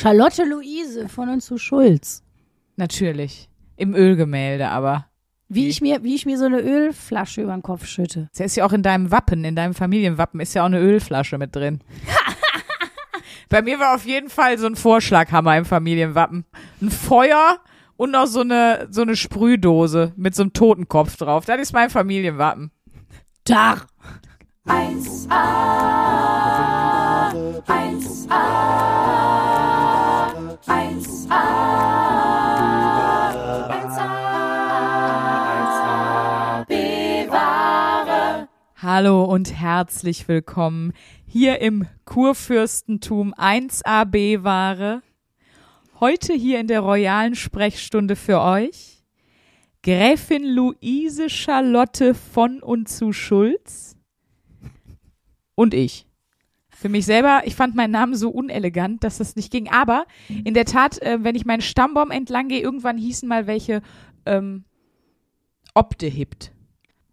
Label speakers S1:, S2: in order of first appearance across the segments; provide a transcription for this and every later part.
S1: Charlotte Luise von und zu Schulz.
S2: Natürlich. Im Ölgemälde aber.
S1: Wie ich mir, wie ich mir so eine Ölflasche über den Kopf schütte.
S2: Das ist ja auch in deinem Wappen, in deinem Familienwappen ist ja auch eine Ölflasche mit drin. Bei mir war auf jeden Fall so ein Vorschlaghammer im Familienwappen. Ein Feuer und noch so eine, so eine Sprühdose mit so einem Totenkopf drauf. Das ist mein Familienwappen.
S1: Dach.
S3: 1a, 1a, 1a, 1a, bewahre.
S2: Hallo und herzlich willkommen hier im Kurfürstentum 1AB Ware. Heute hier in der royalen Sprechstunde für euch Gräfin Luise Charlotte von und zu Schulz und ich. Für mich selber, ich fand meinen Namen so unelegant, dass das nicht ging. Aber in der Tat, äh, wenn ich meinen Stammbaum entlang gehe, irgendwann hießen mal welche ähm, Obdehipt.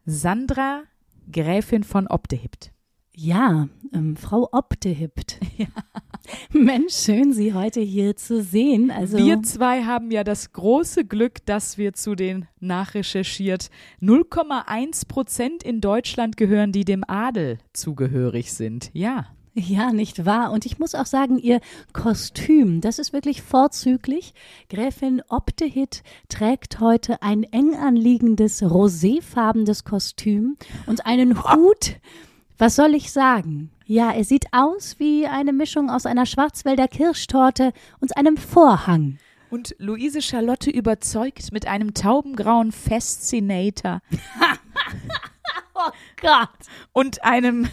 S2: Sandra Gräfin von Obdehipt.
S1: Ja, ähm, Frau Obdehipt. Mensch, schön, Sie heute hier zu sehen. Also
S2: Wir zwei haben ja das große Glück, dass wir zu den nachrecherchiert 0,1 Prozent in Deutschland gehören, die dem Adel zugehörig sind. Ja.
S1: Ja, nicht wahr? Und ich muss auch sagen, ihr Kostüm, das ist wirklich vorzüglich. Gräfin Obdehit trägt heute ein eng anliegendes roséfarbenes Kostüm und einen Hut. Was soll ich sagen? Ja, er sieht aus wie eine Mischung aus einer Schwarzwälder Kirschtorte und einem Vorhang.
S2: Und Luise Charlotte überzeugt mit einem taubengrauen Fascinator
S1: Oh Gott.
S2: und einem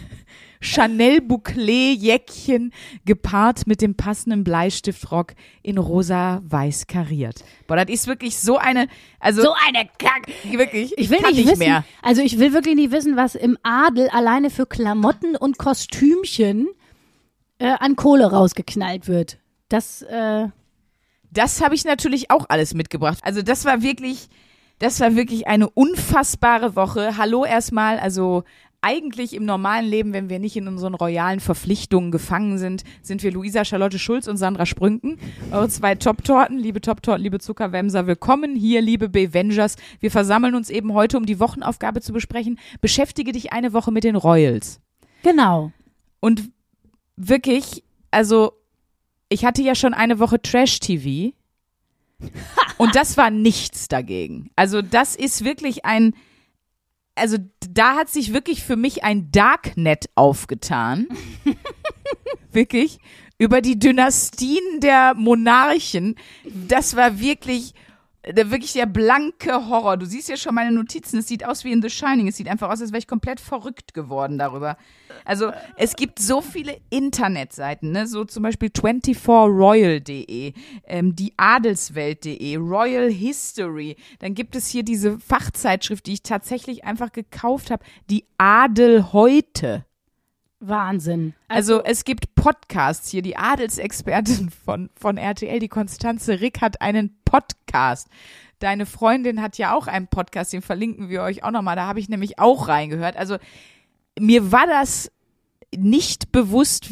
S2: Chanel Bouclé Jäckchen gepaart mit dem passenden Bleistiftrock in rosa weiß kariert. Boah, das ist wirklich so eine, also
S1: So eine Kack.
S2: wirklich,
S1: Ich will nicht,
S2: nicht
S1: wissen,
S2: mehr.
S1: also ich will wirklich nicht wissen, was im Adel alleine für Klamotten und Kostümchen äh, an Kohle rausgeknallt wird. Das, äh,
S2: Das habe ich natürlich auch alles mitgebracht. Also das war wirklich, das war wirklich eine unfassbare Woche. Hallo erstmal, also eigentlich im normalen Leben, wenn wir nicht in unseren royalen Verpflichtungen gefangen sind, sind wir Luisa Charlotte Schulz und Sandra Sprünken, eure zwei Top-Torten, liebe Top-Torten, liebe Zuckerwämser, willkommen hier, liebe Bevengers. Wir versammeln uns eben heute, um die Wochenaufgabe zu besprechen. Beschäftige dich eine Woche mit den Royals.
S1: genau.
S2: Und wirklich, also ich hatte ja schon eine Woche Trash-TV und das war nichts dagegen. Also das ist wirklich ein, also da hat sich wirklich für mich ein Darknet aufgetan. wirklich. Über die Dynastien der Monarchen. Das war wirklich, der, wirklich der blanke Horror. Du siehst ja schon meine Notizen. Es sieht aus wie in The Shining. Es sieht einfach aus, als wäre ich komplett verrückt geworden darüber. Also es gibt so viele Internetseiten, ne? so zum Beispiel 24royal.de, ähm, die Adelswelt.de, Royal History. Dann gibt es hier diese Fachzeitschrift, die ich tatsächlich einfach gekauft habe, die Adel heute.
S1: Wahnsinn.
S2: Also es gibt Podcasts hier. Die Adelsexpertin von, von RTL, die Konstanze Rick, hat einen Podcast. Deine Freundin hat ja auch einen Podcast, den verlinken wir euch auch nochmal. Da habe ich nämlich auch reingehört. Also mir war das nicht bewusst,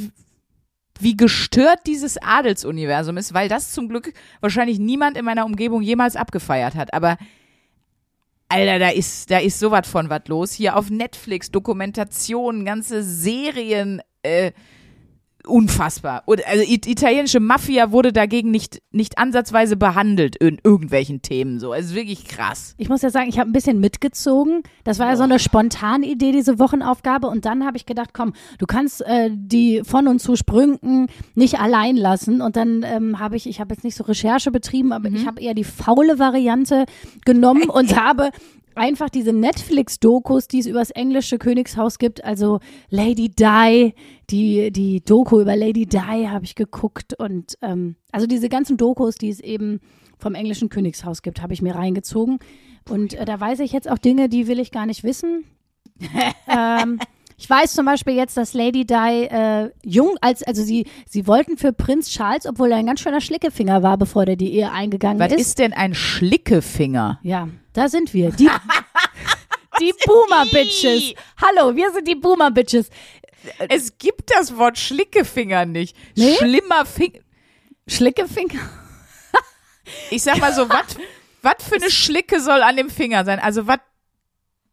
S2: wie gestört dieses Adelsuniversum ist, weil das zum Glück wahrscheinlich niemand in meiner Umgebung jemals abgefeiert hat. Aber Alter, da ist, da ist sowas von was los. Hier auf Netflix, Dokumentationen, ganze Serien, äh, unfassbar. Und, also it italienische Mafia wurde dagegen nicht, nicht ansatzweise behandelt in irgendwelchen Themen so. Es ist wirklich krass.
S1: Ich muss ja sagen, ich habe ein bisschen mitgezogen. Das war ja so eine spontane Idee, diese Wochenaufgabe. Und dann habe ich gedacht, komm, du kannst äh, die von und zu Sprünken nicht allein lassen. Und dann ähm, habe ich, ich habe jetzt nicht so Recherche betrieben, aber ich habe eher die faule Variante genommen und habe einfach diese Netflix-Dokus, die es über das englische Königshaus gibt, also Lady Di, die, die Doku über Lady Di habe ich geguckt und ähm, also diese ganzen Dokus, die es eben vom englischen Königshaus gibt, habe ich mir reingezogen. Und äh, da weiß ich jetzt auch Dinge, die will ich gar nicht wissen. ähm, ich weiß zum Beispiel jetzt, dass Lady Di äh, jung, als also sie sie wollten für Prinz Charles, obwohl er ein ganz schöner Schlickefinger war, bevor der die Ehe eingegangen
S2: Was
S1: ist.
S2: ist denn ein Schlickefinger?
S1: Ja, da sind wir. Die, die Boomer Bitches. Hallo, wir sind die Boomer Bitches.
S2: Es gibt das Wort Schlickefinger nicht.
S1: Nee?
S2: Schlimmer Finger.
S1: Schlickefinger.
S2: Ich sag mal so, was was für eine Schlicke soll an dem Finger sein? Also was,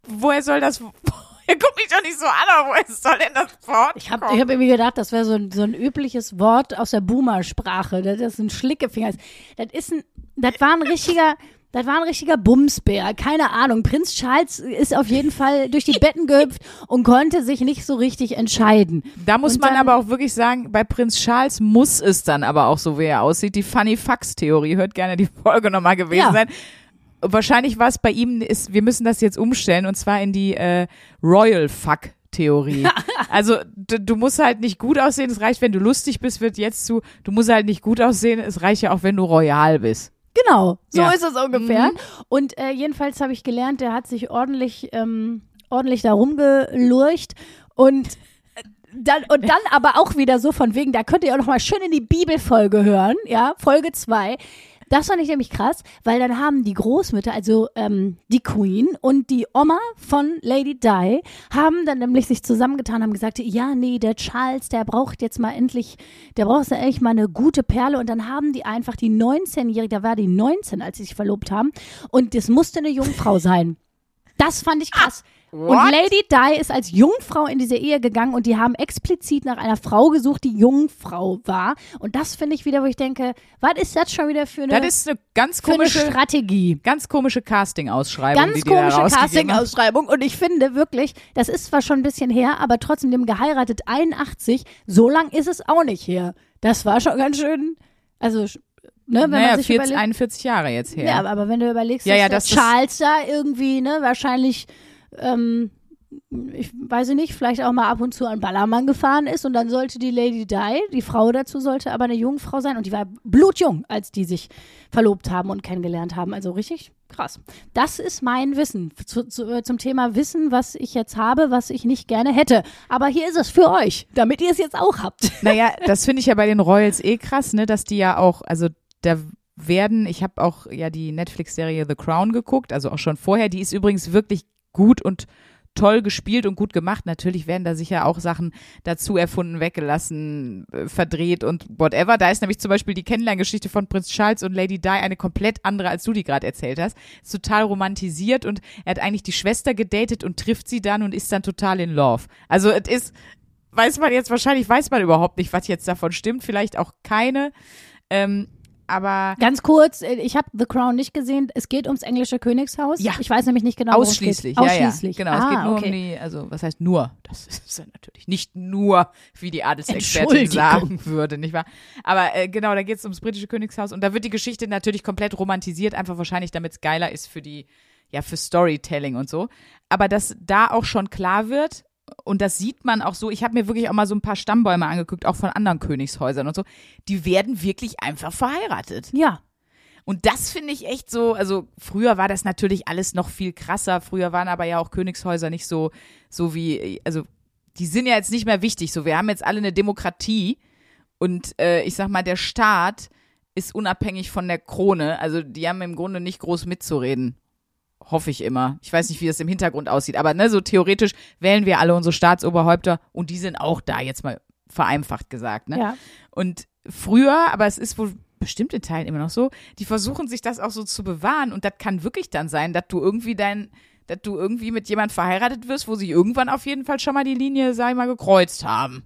S2: woher soll das, guck mich doch nicht so an, aber woher soll denn das Wort
S1: Ich habe ich hab irgendwie gedacht, das wäre so ein, so ein übliches Wort aus der Boomer-Sprache, dass das ein Schlickefinger ist. Das ist ein, das war ein richtiger, das war ein richtiger Bumsbär. Keine Ahnung. Prinz Charles ist auf jeden Fall durch die Betten gehüpft und konnte sich nicht so richtig entscheiden.
S2: Da muss
S1: Und
S2: man
S1: dann-
S2: aber auch wirklich sagen, bei Prinz Charles muss es dann aber auch so, wie er aussieht. Die Funny Fucks Theorie, hört gerne die Folge nochmal gewesen
S1: Ja.
S2: sein. Wahrscheinlich war es bei ihm, ist, wir müssen das jetzt umstellen und zwar in die äh, Royal Fuck Theorie. also du, du musst halt nicht gut aussehen, es reicht, wenn du lustig bist, wird jetzt zu, du musst halt nicht gut aussehen, es reicht ja auch, wenn du royal bist.
S1: Genau, so
S2: Ja.
S1: ist es ungefähr. Und äh, jedenfalls habe ich gelernt, der hat sich ordentlich, ähm, ordentlich da rumgelurcht und äh, dann, und dann aber auch wieder so von wegen, da könnt ihr auch noch mal schön in die Bibelfolge hören, ja, Folge 2. Das fand ich nämlich krass, weil dann haben die Großmütter, also ähm, die Queen und die Oma von Lady Di, haben dann nämlich sich zusammengetan, haben gesagt, ja, nee, der Charles, der braucht jetzt mal endlich, der braucht ja echt mal eine gute Perle. Und dann haben die einfach die 19-Jährige, da war die 19, als sie sich verlobt haben, und das musste eine Jungfrau sein. Das fand ich krass. und
S2: what?
S1: Lady Di ist als Jungfrau in diese Ehe gegangen und die haben explizit nach einer Frau gesucht, die Jungfrau war. Und das finde ich wieder, wo ich denke, was ist das schon wieder für eine,
S2: Das ist eine ganz
S1: für eine
S2: komische,
S1: Strategie?
S2: ganz komische Casting-Ausschreibung,
S1: Ganz
S2: die
S1: komische. Casting-Ausschreibung. Und ich finde wirklich, das ist zwar schon ein bisschen her, aber trotzdem dem geheiratet 81, so lang ist es auch nicht her. Das war schon ganz schön, also, ne, wenn
S2: naja,
S1: man sich
S2: 40,
S1: überlegt.
S2: 41 Jahre jetzt her.
S1: Ja, aber, aber wenn du überlegst,
S2: Ja,
S1: dass
S2: ja,
S1: der
S2: das
S1: Charles da irgendwie, ne, wahrscheinlich, ähm, ich weiß nicht, vielleicht auch mal ab und zu an Ballermann gefahren ist und dann sollte die Lady Di, die Frau dazu sollte aber eine Jungfrau sein und die war blutjung, als die sich verlobt haben und kennengelernt haben. Also richtig krass. Das ist mein Wissen zu, zu, äh, zum Thema Wissen, was ich jetzt habe, was ich nicht gerne hätte. Aber hier ist es für euch, damit ihr es jetzt auch habt.
S2: Naja, das finde ich ja bei den Royals eh krass, ne, dass die ja auch, also da werden, ich habe auch ja die Netflix-Serie The Crown geguckt, also auch schon vorher, die ist übrigens wirklich gut und toll gespielt und gut gemacht. Natürlich werden da sicher auch Sachen dazu erfunden, weggelassen, äh, verdreht und whatever. Da ist nämlich zum Beispiel die Kennenlerngeschichte von Prinz Charles und Lady Di eine komplett andere, als du die gerade erzählt hast. Ist total romantisiert und er hat eigentlich die Schwester gedatet und trifft sie dann und ist dann total in Love. Also es ist, weiß man jetzt wahrscheinlich, weiß man überhaupt nicht, was jetzt davon stimmt. Vielleicht auch keine. Ähm, aber
S1: Ganz kurz, äh, ich habe The Crown nicht gesehen. Es geht ums englische Königshaus.
S2: Ja.
S1: Ich weiß nämlich nicht genau, worum es
S2: ausschließlich,
S1: geht.
S2: ja,
S1: Ausschließlich.
S2: ja. Genau,
S1: ah,
S2: es geht nur
S1: okay.
S2: um die, also was heißt nur? Das ist ja natürlich nicht nur, wie die Adelsexpertin sagen würde, nicht wahr? Aber äh, genau, da geht es ums britische Königshaus und da wird die Geschichte natürlich komplett romantisiert, einfach wahrscheinlich, damit es geiler ist für die, ja, für Storytelling und so. Aber dass da auch schon klar wird, und das sieht man auch so, ich habe mir wirklich auch mal so ein paar Stammbäume angeguckt, auch von anderen Königshäusern und so, die werden wirklich einfach verheiratet.
S1: Ja.
S2: Und das finde ich echt so, also früher war das natürlich alles noch viel krasser. Früher waren aber ja auch Königshäuser nicht so, so wie, also die sind ja jetzt nicht mehr wichtig. So, wir haben jetzt alle eine Demokratie und äh, ich sag mal, der Staat ist unabhängig von der Krone. Also die haben im Grunde nicht groß mitzureden. Hoffe ich immer. Ich weiß nicht, wie das im Hintergrund aussieht, aber ne, so theoretisch wählen wir alle unsere Staatsoberhäupter und die sind auch da, jetzt mal vereinfacht gesagt. Ne?
S1: Ja.
S2: Und früher, aber es ist wohl bestimmt in Teilen immer noch so, die versuchen sich das auch so zu bewahren und das kann wirklich dann sein, dass du irgendwie dein, dass du irgendwie mit jemand verheiratet wirst, wo sie irgendwann auf jeden Fall schon mal die Linie, sag ich mal, gekreuzt haben.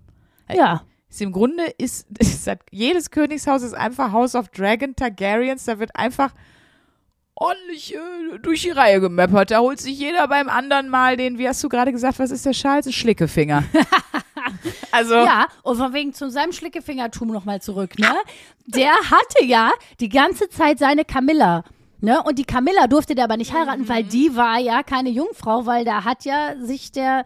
S1: Ja.
S2: Ist Im Grunde ist, ist das, jedes Königshaus ist einfach House of Dragon, Targaryens, da wird einfach ordentlich äh, durch die Reihe gemeppert. Da holt sich jeder beim anderen mal den, wie hast du gerade gesagt, was ist der Charles? Ein Schlickefinger. also,
S1: Ja, und von wegen zu seinem Schlickefingertum nochmal zurück, ne? Der hatte ja die ganze Zeit seine Camilla. Ne? Und die Camilla durfte der aber nicht heiraten, weil die war ja keine Jungfrau, weil da hat ja sich der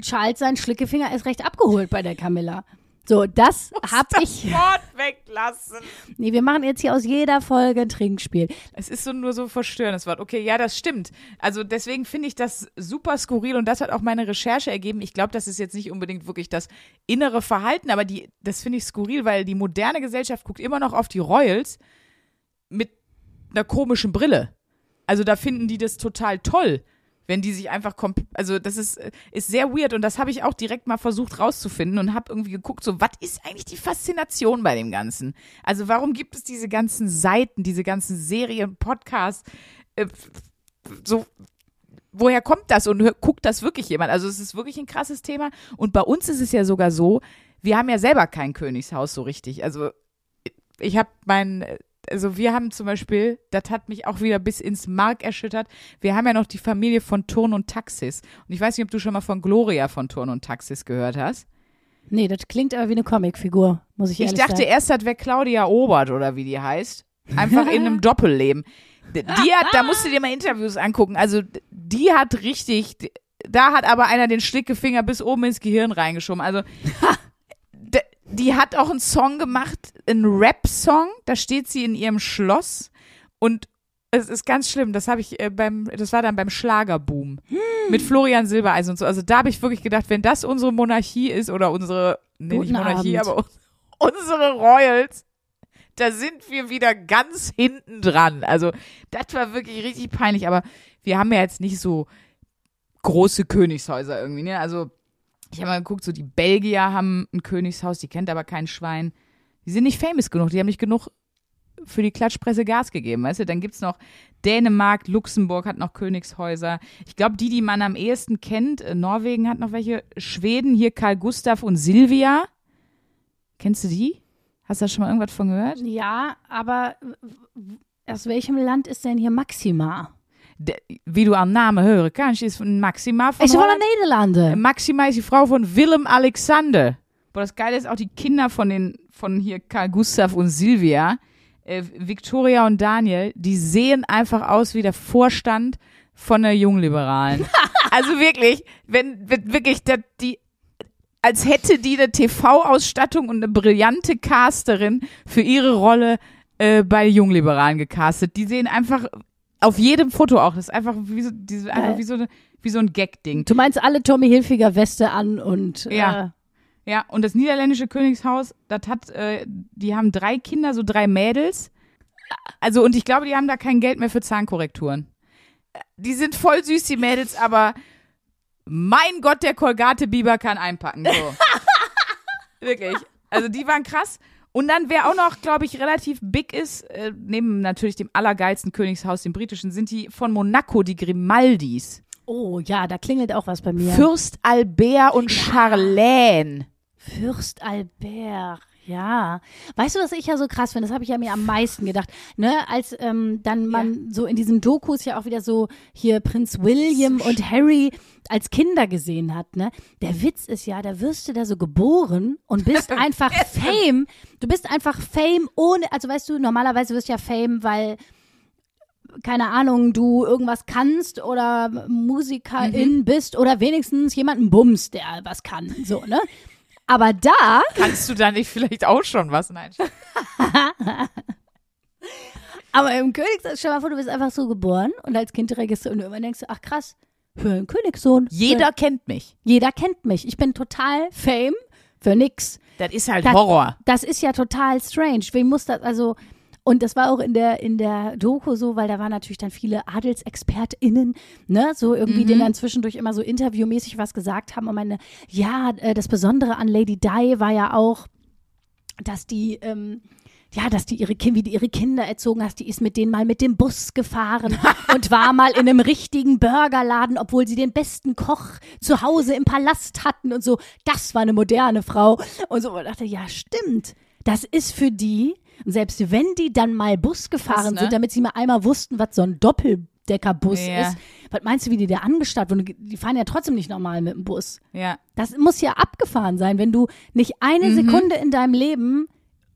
S1: Charles seinen Schlickefinger erst recht abgeholt bei der Camilla. So, das hab ich.
S2: Wort weglassen.
S1: Nee, wir machen jetzt hier aus jeder Folge ein Trinkspiel.
S2: Es ist so nur so verstörendes Wort. Okay, ja, das stimmt. Also deswegen finde ich das super skurril und das hat auch meine Recherche ergeben. Ich glaube, das ist jetzt nicht unbedingt wirklich das innere Verhalten, aber die, das finde ich skurril, weil die moderne Gesellschaft guckt immer noch auf die Royals mit einer komischen Brille. Also da finden die das total toll, wenn die sich einfach komp also das ist ist sehr weird und das habe ich auch direkt mal versucht rauszufinden und habe irgendwie geguckt so was ist eigentlich die Faszination bei dem ganzen? Also warum gibt es diese ganzen Seiten diese ganzen Serien Podcasts äh, so woher kommt das und guckt das wirklich jemand? Also es ist wirklich ein krasses Thema und bei uns ist es ja sogar so wir haben ja selber kein Königshaus so richtig. Also ich habe mein, also wir haben zum Beispiel, das hat mich auch wieder bis ins Mark erschüttert. Wir haben ja noch die Familie von Turn und Taxis. Und ich weiß nicht, ob du schon mal von Gloria von Turn und Taxis gehört hast.
S1: Nee, das klingt aber wie eine Comicfigur, muss ich
S2: Ich
S1: ehrlich
S2: dachte
S1: sagen.
S2: erst, das wäre Claudia Obert oder wie die heißt. Einfach in einem Doppelleben. Die hat, da musst du dir mal Interviews angucken. Also die hat richtig, da hat aber einer den Stickefinger bis oben ins Gehirn reingeschoben. Also die hat auch einen Song gemacht, einen Rap-Song. Da steht sie in ihrem Schloss und es ist ganz schlimm. Das habe ich äh, beim, das war dann beim Schlagerboom mit Florian Silbereisen und so. Also da habe ich wirklich gedacht, wenn das unsere Monarchie ist oder unsere, nee, nicht Monarchie,
S1: Abend.
S2: aber uns- unsere Royals, da sind wir wieder ganz hinten dran. Also das war wirklich richtig peinlich. Aber wir haben ja jetzt nicht so große Königshäuser irgendwie. Ne? Also ich habe mal geguckt, so die Belgier haben ein Königshaus, die kennt aber kein Schwein. Die sind nicht famous genug, die haben nicht genug für die Klatschpresse Gas gegeben, weißt du? Dann gibt's noch Dänemark, Luxemburg hat noch Königshäuser. Ich glaube, die, die man am ehesten kennt, äh, Norwegen hat noch welche, Schweden, hier Karl Gustav und Silvia. Kennst du die? Hast du da schon mal irgendwas von gehört?
S1: Ja, aber aus welchem Land ist denn hier Maxima?
S2: De, wie du am Namen hören kannst, ist Maxima von
S1: Ich war in
S2: Holland.
S1: Niederlande.
S2: Maxima ist die Frau von Willem Alexander. Aber das Geile ist auch die Kinder von den, von hier Karl Gustav und Silvia, äh, Victoria und Daniel, die sehen einfach aus wie der Vorstand von der Jungliberalen. also wirklich, wenn, wenn wirklich, dat, die, als hätte die eine TV-Ausstattung und eine brillante Casterin für ihre Rolle äh, bei Jungliberalen gecastet. Die sehen einfach auf jedem Foto auch, das ist einfach wie so, diese, einfach wie so, eine, wie so ein Gag-Ding.
S1: Du meinst alle Tommy Hilfiger Weste an und
S2: Ja.
S1: Äh,
S2: Ja, und das niederländische Königshaus, das hat, äh, die haben drei Kinder, so drei Mädels. Also, und ich glaube, die haben da kein Geld mehr für Zahnkorrekturen. Die sind voll süß, die Mädels, aber mein Gott, der Kolgate-Biber kann einpacken. So. Wirklich. Also, die waren krass. Und dann, wer auch noch, glaube ich, relativ big ist, äh, neben natürlich dem allergeilsten Königshaus, dem britischen, sind die von Monaco, die Grimaldis.
S1: oh ja, da klingelt auch was bei mir.
S2: Fürst Albert und Charlene.
S1: Fürst Albert, ja. Weißt du, was ich ja so krass finde? Das habe ich ja mir am meisten gedacht. Ne, als ähm, dann man so in diesen Dokus ja auch wieder so hier Prinz William und Harry als Kinder gesehen hat, ne? Der Witz ist ja, da wirst du da so geboren und bist einfach Fame. Du bist einfach Fame ohne, also weißt du, normalerweise wirst du ja Fame, weil keine Ahnung, du irgendwas kannst oder Musikerin bist oder wenigstens jemanden bummst, der was kann, so, ne? Aber da
S2: Kannst du da nicht vielleicht auch schon was? Nein.
S1: Aber im Königshaus, stell mal vor, du bist einfach so geboren und als Kind registrierst und irgendwann denkst du, ach krass, für einen Königssohn.
S2: Jeder
S1: Für,
S2: kennt mich.
S1: jeder kennt mich. Ich bin total Fame für nix.
S2: Das ist halt
S1: Das-
S2: Horror.
S1: Das ist ja total strange. Wem muss das, also, und das war auch in der, in der Doku so, weil da waren natürlich dann viele AdelsexpertInnen, ne, so irgendwie,
S2: Mhm.
S1: denen dann zwischendurch immer so interviewmäßig was gesagt haben und meine, ja, äh, das Besondere an Lady Di war ja auch, dass die, ähm, ja, dass die ihre Kinder, wie die ihre Kinder erzogen hast, die ist mit denen mal mit dem Bus gefahren und war mal in einem richtigen Burgerladen, obwohl sie den besten Koch zu Hause im Palast hatten und so. Das war eine moderne Frau. Und so, und ich dachte, ja, stimmt. Das ist für die, und selbst wenn die dann mal Bus gefahren
S2: Krass, ne?
S1: sind, damit sie mal einmal wussten, was so ein Doppeldeckerbus
S2: Ja.
S1: ist, was meinst du, wie die da angestarrt wurden? Die fahren ja trotzdem nicht normal mit dem Bus.
S2: Ja.
S1: Das muss ja abgefahren sein, wenn du nicht eine Sekunde in deinem Leben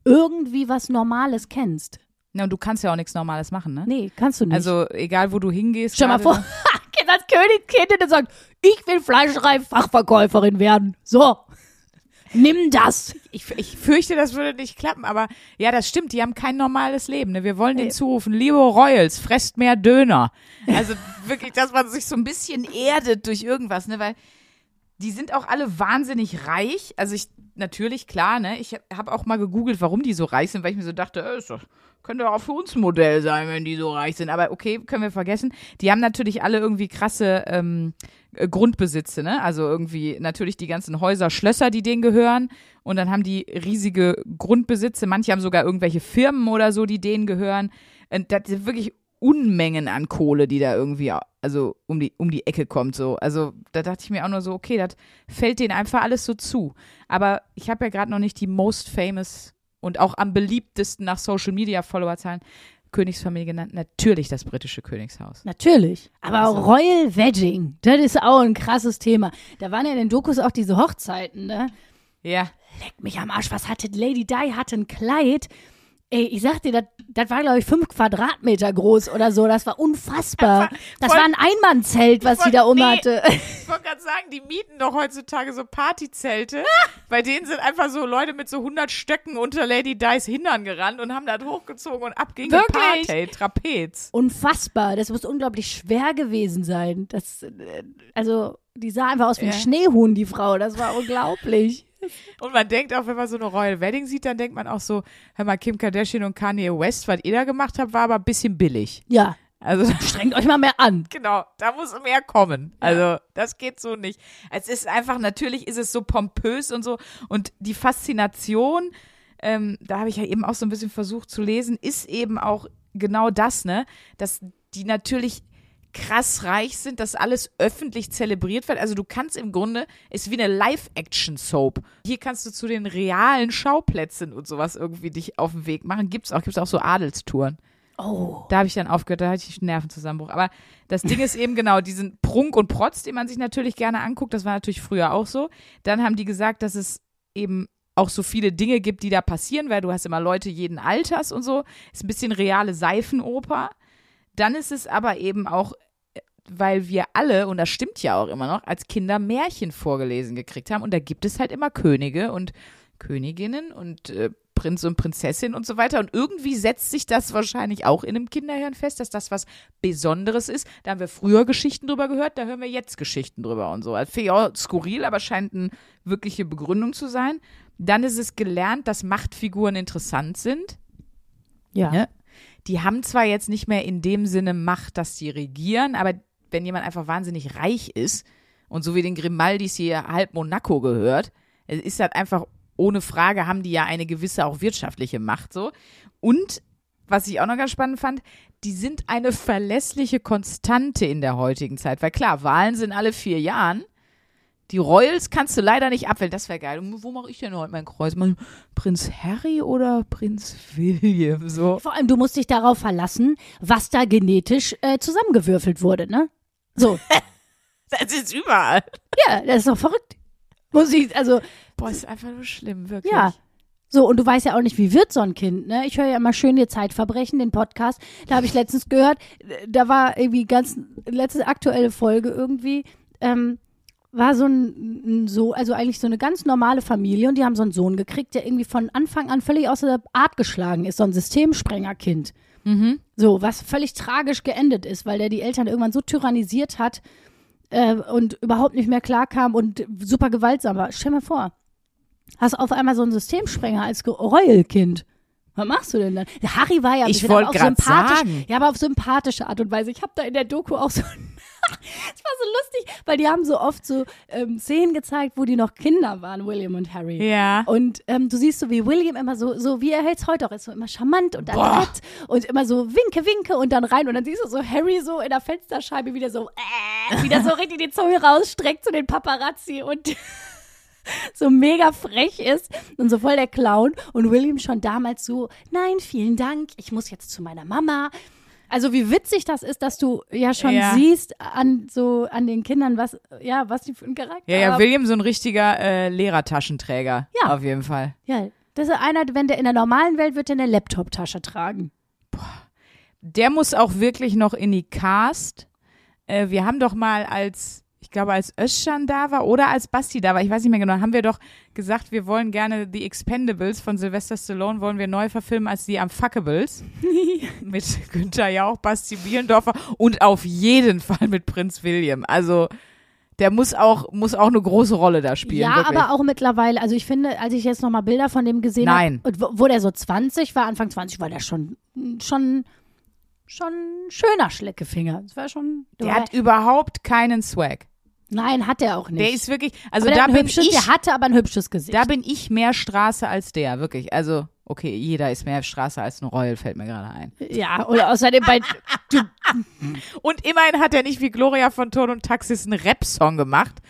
S1: irgendwie was Normales kennst.
S2: Na, und du kannst ja auch nichts Normales machen, ne?
S1: Nee, kannst du nicht.
S2: Also, egal wo du hingehst.
S1: Stell mal vor, das Königskind, der sagt, ich will Fleischerei-Fachverkäuferin werden. So, nimm das.
S2: Ich, ich fürchte, das würde nicht klappen, aber ja, das stimmt, die haben kein normales Leben. Ne? Wir wollen denen zurufen, liebe Royals, fresst mehr Döner. Also wirklich, dass man sich so ein bisschen erdet durch irgendwas, ne? Weil die sind auch alle wahnsinnig reich. Also ich, natürlich, klar, ne? Ich habe auch mal gegoogelt, warum die so reich sind, weil ich mir so dachte, äh, ist doch, könnte auch für uns ein Modell sein, wenn die so reich sind. Aber okay, können wir vergessen. Die haben natürlich alle irgendwie krasse ähm, äh, Grundbesitze, ne? Also irgendwie natürlich die ganzen Häuser, Schlösser, die denen gehören. Und dann haben die riesige Grundbesitze. Manche haben sogar irgendwelche Firmen oder so, die denen gehören. Und das sind wirklich Unmengen an Kohle, die da irgendwie also um die um die Ecke kommt so. Also da dachte ich mir auch nur so, okay, das fällt denen einfach alles so zu. Aber ich habe ja gerade noch nicht die most famous und auch am beliebtesten nach Social Media Followerzahlen Königsfamilie genannt. Natürlich das britische Königshaus.
S1: Natürlich. Aber
S2: Also.
S1: Royal Wedding, das ist auch ein krasses Thema. Da waren ja in den Dokus auch diese Hochzeiten, ne?
S2: Ja.
S1: Leck mich am Arsch, was hatte Lady Di? Hatte ein Kleid. Ey, ich sag dir, das, das war, glaube ich, fünf Quadratmeter groß oder so. Das war unfassbar. Das war ein Einmannzelt, was sie da um
S2: Nee.
S1: hatte.
S2: Ich wollte gerade sagen, die mieten doch heutzutage so Partyzelte. Bei denen sind einfach so Leute mit so 100 Stöcken unter Lady Di's Hintern gerannt und haben das hochgezogen und ab ging die
S1: Wirklich?
S2: Party, Trapez.
S1: Unfassbar. Das muss unglaublich schwer gewesen sein. Das, äh, also, die sah einfach aus wie ein
S2: Ja.
S1: Schneehuhn, die Frau. Das war unglaublich.
S2: Und man denkt auch, wenn man so eine Royal Wedding sieht, dann denkt man auch so, hör mal, Kim Kardashian und Kanye West, was ihr da gemacht habt, war aber ein bisschen billig.
S1: Ja,
S2: Also
S1: strengt euch mal mehr an.
S2: Genau, da muss mehr kommen. Also, das geht so nicht. Es ist einfach, natürlich ist es so pompös und so. Und die Faszination, ähm, da habe ich ja eben auch so ein bisschen versucht zu lesen, ist eben auch genau das, ne? Dass die natürlich krass reich sind, dass alles öffentlich zelebriert wird. Also du kannst im Grunde, ist wie eine Live-Action-Soap. Hier kannst du zu den realen Schauplätzen und sowas irgendwie dich auf den Weg machen. Gibt's auch, gibt's auch so Adelstouren.
S1: Oh.
S2: Da habe ich dann aufgehört, da hatte ich einen Nervenzusammenbruch. Aber das Ding ist eben genau diesen Prunk und Protz, den man sich natürlich gerne anguckt. Das war natürlich früher auch so. Dann haben die gesagt, dass es eben auch so viele Dinge gibt, die da passieren, weil du hast immer Leute jeden Alters und so. Ist ein bisschen reale Seifenoper. Dann ist es aber eben auch, weil wir alle, und das stimmt ja auch immer noch, als Kinder Märchen vorgelesen gekriegt haben. Und da gibt es halt immer Könige und Königinnen und äh, Prinz und Prinzessin und so weiter. Und irgendwie setzt sich das wahrscheinlich auch in einem Kinderhirn fest, dass das was Besonderes ist. Da haben wir früher Geschichten drüber gehört, da hören wir jetzt Geschichten drüber und so. Also finde ich auch skurril, aber scheint eine wirkliche Begründung zu sein. Dann ist es gelernt, dass Machtfiguren interessant sind.
S1: Ja.
S2: Ne? Die haben zwar jetzt nicht mehr in dem Sinne Macht, dass sie regieren, aber wenn jemand einfach wahnsinnig reich ist und so wie den Grimaldis hier halb Monaco gehört, ist halt einfach ohne Frage haben die ja eine gewisse auch wirtschaftliche Macht so. Und was ich auch noch ganz spannend fand, die sind eine verlässliche Konstante in der heutigen Zeit, weil klar, Wahlen sind alle vier Jahren. Die Royals kannst du leider nicht abwählen. Das wäre geil. Und wo mache ich denn heute mein Kreuz? Mal Prinz Harry oder Prinz William? So.
S1: Vor allem, du musst dich darauf verlassen, was da genetisch äh, zusammengewürfelt wurde, ne? So.
S2: Das ist überall.
S1: ja, das ist doch verrückt. Muss ich, also,
S2: Boah, ist einfach nur schlimm, wirklich.
S1: ja. So, und du weißt ja auch nicht, wie wird so ein Kind, ne? Ich höre ja immer schön ihr Zeitverbrechen, den Podcast. Da habe ich letztens gehört, da war irgendwie ganz, letzte aktuelle Folge irgendwie, ähm, war so ein, so, also eigentlich so eine ganz normale Familie und die haben so einen Sohn gekriegt, der irgendwie von Anfang an völlig aus der Art geschlagen ist, so ein Systemsprengerkind.
S2: Mhm.
S1: So, was völlig tragisch geendet ist, weil der die Eltern irgendwann so tyrannisiert hat äh, und überhaupt nicht mehr klarkam und super gewaltsam war. Stell mal vor, hast auf einmal so einen Systemsprenger als Royal-Kind. Was machst du denn dann? Harry war ja ein
S2: Ich
S1: bisschen, aber
S2: wollt
S1: auf
S2: grad
S1: sympathisch,
S2: sagen.
S1: ja, aber auf sympathische Art und Weise. Ich habe da in der Doku auch so, es war so lustig, weil die haben so oft so ähm, Szenen gezeigt, wo die noch Kinder waren, William und Harry.
S2: Ja.
S1: Und ähm, du siehst so, wie William immer so, so wie er jetzt heute auch ist, so immer charmant und dann nett und immer so winke, winke und dann rein und dann siehst du so Harry so in der Fensterscheibe wieder so, äh, wieder so richtig die Zunge rausstreckt zu den Paparazzi und so mega frech ist und so voll der Clown und William schon damals so, nein, vielen Dank, ich muss jetzt zu meiner Mama. Also wie witzig das ist, dass du ja schon
S2: Ja.
S1: siehst an so an den Kindern, was ja, was die für einen Charakter
S2: Ja, ja,
S1: haben.
S2: William so ein richtiger äh, Lehrertaschenträger.
S1: Ja.
S2: Auf jeden Fall.
S1: Ja, das ist einer, wenn der in der normalen Welt wird, der eine Laptop-Tasche tragen.
S2: Der muss auch wirklich noch in die Cast. Äh, wir haben doch mal als, ich glaube, als Özcan da war oder als Basti da war, ich weiß nicht mehr genau, haben wir doch gesagt, wir wollen gerne The Expendables von Sylvester Stallone wollen wir neu verfilmen als die Unfuckables. mit Günther Jauch, Basti Bielendorfer und auf jeden Fall mit Prinz William. Also, der muss auch, muss auch eine große Rolle da spielen.
S1: Ja,
S2: wirklich.
S1: aber auch mittlerweile, also ich finde, als ich jetzt nochmal Bilder von dem gesehen
S2: Nein.
S1: habe, wo, wo der so 20 war, Anfang 20, war der schon, schon, schon ein schöner Schleckefinger. Das war schon,
S2: der hat überhaupt keinen Swag.
S1: Nein, hat er auch nicht.
S2: Der ist wirklich, also
S1: aber der,
S2: da bin ich,
S1: der hatte aber ein hübsches Gesicht.
S2: da bin ich mehr Straße als der, wirklich. Also, okay, jeder ist mehr Straße als ein Royal, fällt mir gerade ein.
S1: ja, oder außerdem bei,
S2: Und immerhin hat er nicht wie Gloria von Ton und Taxis einen Rap-Song gemacht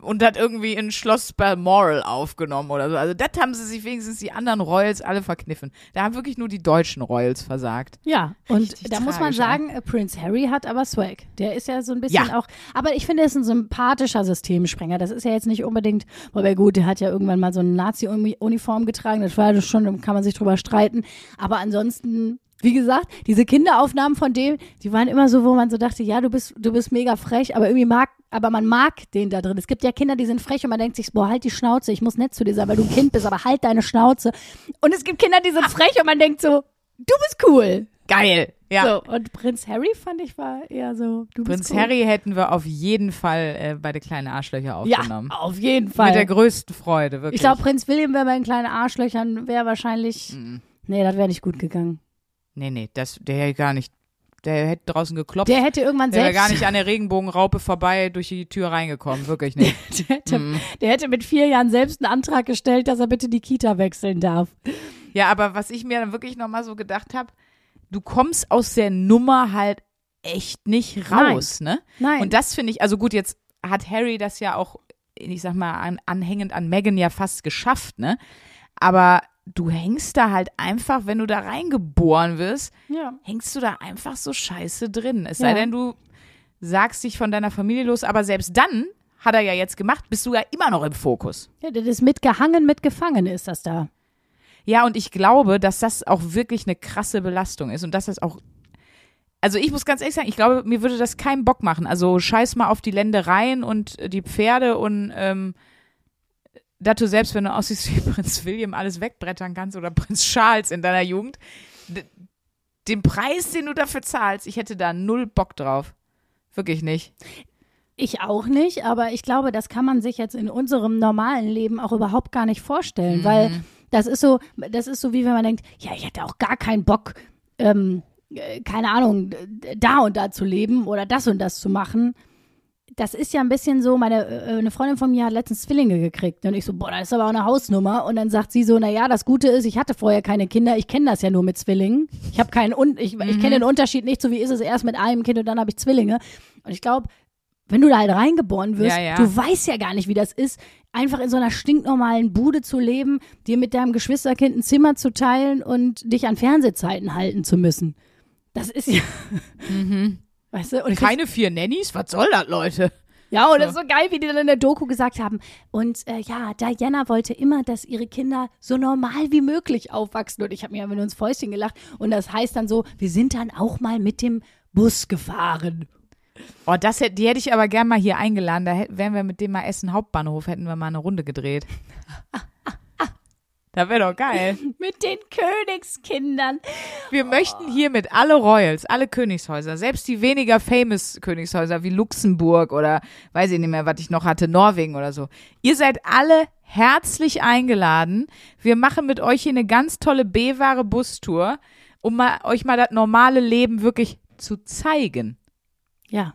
S2: und hat irgendwie in Schloss Balmoral aufgenommen oder so. Also das haben sie sich wenigstens die anderen Royals alle verkniffen. Da haben wirklich nur die deutschen Royals versagt.
S1: ja, und
S2: Richtig
S1: da muss man sagen, äh, Prince Harry hat aber Swag. Der ist ja so ein bisschen
S2: Ja.
S1: auch, aber ich finde, er ist ein sympathischer Systemsprenger. Das ist ja jetzt nicht unbedingt, wobei gut, der hat ja irgendwann mal so eine Nazi-Uniform getragen, das war ja schon, da kann man sich drüber streiten. Aber ansonsten, wie gesagt, diese Kinderaufnahmen von dem, die waren immer so, wo man so dachte, ja, du bist, du bist mega frech, aber irgendwie mag, aber man mag den da drin. Es gibt ja Kinder, die sind frech und man denkt sich, boah, halt die Schnauze, ich muss nett zu dir sein, weil du ein Kind bist, aber halt deine Schnauze. Und es gibt Kinder, die sind frech und man denkt so, du bist cool.
S2: Geil. Ja.
S1: So, und Prinz Harry fand ich war eher so, du
S2: Prinz
S1: bist cool.
S2: Harry hätten wir auf jeden Fall äh, bei der kleinen Arschlöcher aufgenommen.
S1: Ja, auf jeden
S2: Mit der
S1: Fall.
S2: größten Freude, wirklich.
S1: Ich glaube, Prinz William wäre bei den kleinen Arschlöchern, wäre wahrscheinlich,
S2: Mhm.
S1: nee, das wäre nicht gut gegangen.
S2: Nee, nee, das, der hätte gar nicht, der hätte draußen geklopft.
S1: Der hätte irgendwann
S2: Der wäre
S1: selbst,
S2: gar nicht an der Regenbogenraupe vorbei durch die Tür reingekommen, wirklich nicht.
S1: der, hätte,
S2: Mhm.
S1: der hätte mit vier Jahren selbst einen Antrag gestellt, dass er bitte die Kita wechseln darf.
S2: Ja, aber was ich mir dann wirklich nochmal so gedacht habe, du kommst aus der Nummer halt echt nicht raus, ne?
S1: Nein.
S2: Und das finde ich, also gut, jetzt hat Harry das ja auch, ich sag mal, an, anhängend an Meghan ja fast geschafft, ne? Aber du hängst da halt einfach, wenn du da reingeboren wirst,
S1: ja.
S2: hängst du da einfach so scheiße drin. Es sei
S1: Ja.
S2: denn, du sagst dich von deiner Familie los, aber selbst dann, hat er ja jetzt gemacht, bist du ja immer noch im Fokus.
S1: ja, das ist mitgehangen, mitgefangen ist das da.
S2: Ja, und ich glaube, dass das auch wirklich eine krasse Belastung ist und dass das auch. Also ich muss ganz ehrlich sagen, ich glaube, mir würde das keinen Bock machen. Also scheiß mal auf die Ländereien und die Pferde und ähm, dass du selbst, wenn du aussiehst wie Prinz William, alles wegbrettern kannst oder Prinz Charles in deiner Jugend. Den Preis, den du dafür zahlst, ich hätte da null Bock drauf. Wirklich nicht.
S1: Ich auch nicht, aber ich glaube, das kann man sich jetzt in unserem normalen Leben auch überhaupt gar nicht vorstellen, weil das ist so, das ist so wie wenn man denkt, ja, ich hätte auch gar keinen Bock, ähm, äh, keine Ahnung, da und da zu leben oder das und das zu machen. Das ist ja ein bisschen so, meine äh, eine Freundin von mir hat letztens Zwillinge gekriegt und ich so, boah, das ist aber auch eine Hausnummer und dann sagt sie so, na ja, das Gute ist, ich hatte vorher keine Kinder, ich kenne das ja nur mit Zwillingen. Ich habe keinen Un ich, ich kenne den Unterschied nicht, so wie ist es erst mit einem Kind und dann habe ich Zwillinge und ich glaube, wenn du da halt reingeboren wirst,
S2: Ja, ja.
S1: du weißt ja gar nicht, wie das ist, einfach in so einer stinknormalen Bude zu leben, dir mit deinem Geschwisterkind ein Zimmer zu teilen und dich an Fernsehzeiten halten zu müssen. Das ist ja. Weißt du? Und
S2: Keine vier Nannies? Was soll das, Leute?
S1: ja, und das ist so geil, wie die dann in der Doku gesagt haben. Und äh, ja, Diana wollte immer, dass ihre Kinder so normal wie möglich aufwachsen. Und ich habe mir einfach nur ins Fäustchen gelacht. Und das heißt dann so, wir sind dann auch mal mit dem Bus gefahren.
S2: Oh, das hätte, die hätte ich aber gern mal hier eingeladen. Da hätten, wären wir mit dem mal Essen Hauptbahnhof, hätten wir mal eine Runde gedreht. da wäre doch geil.
S1: Mit den Königskindern.
S2: Wir möchten hiermit alle Royals, alle Königshäuser, selbst die weniger famous Königshäuser wie Luxemburg oder weiß ich nicht mehr, was ich noch hatte, Norwegen oder so. Ihr seid alle herzlich eingeladen. Wir machen mit euch hier eine ganz tolle B-Ware Bustour, um mal, euch mal das normale Leben wirklich zu zeigen.
S1: Ja.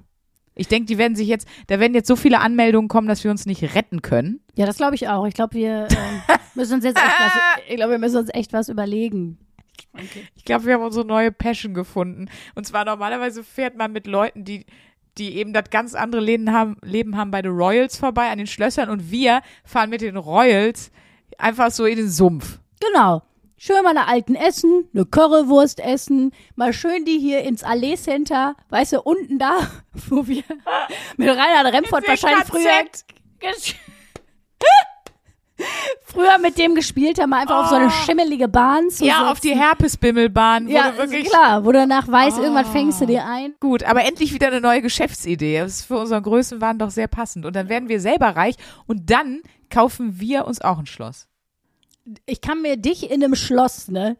S2: Ich denke, die werden sich jetzt, da werden jetzt so viele Anmeldungen kommen, dass wir uns nicht retten können.
S1: Ja, das glaube ich auch. Ich glaube, wir ähm, müssen uns jetzt echt was, ich glaube, wir müssen uns echt was überlegen.
S2: Ich glaube, wir haben unsere neue Passion gefunden. Und zwar normalerweise fährt man mit Leuten, die, die eben das ganz andere Leben haben, Leben haben bei den Royals vorbei, an den Schlössern. Und wir fahren mit den Royals einfach so in den Sumpf.
S1: Genau. Schön mal eine alten essen, eine Currywurst essen, mal schön die hier ins Allee Center, weißt du, unten da, wo wir mit Reinhard Remford wahrscheinlich früher, früher mit dem gespielt haben, einfach auf so eine schimmelige Bahn zu
S2: Oh. Ja,
S1: sitzen.
S2: auf die Herpesbimmelbahn. Wo
S1: ja,
S2: du wirklich
S1: klar, wo du danach weißt,
S2: Oh.
S1: irgendwann fängst du dir ein.
S2: Gut, aber endlich wieder eine neue Geschäftsidee. Das ist für unseren Größenwahn doch sehr passend. Und dann werden wir selber reich und dann kaufen wir uns auch ein Schloss.
S1: Ich kann mir dich in einem Schloss, ne,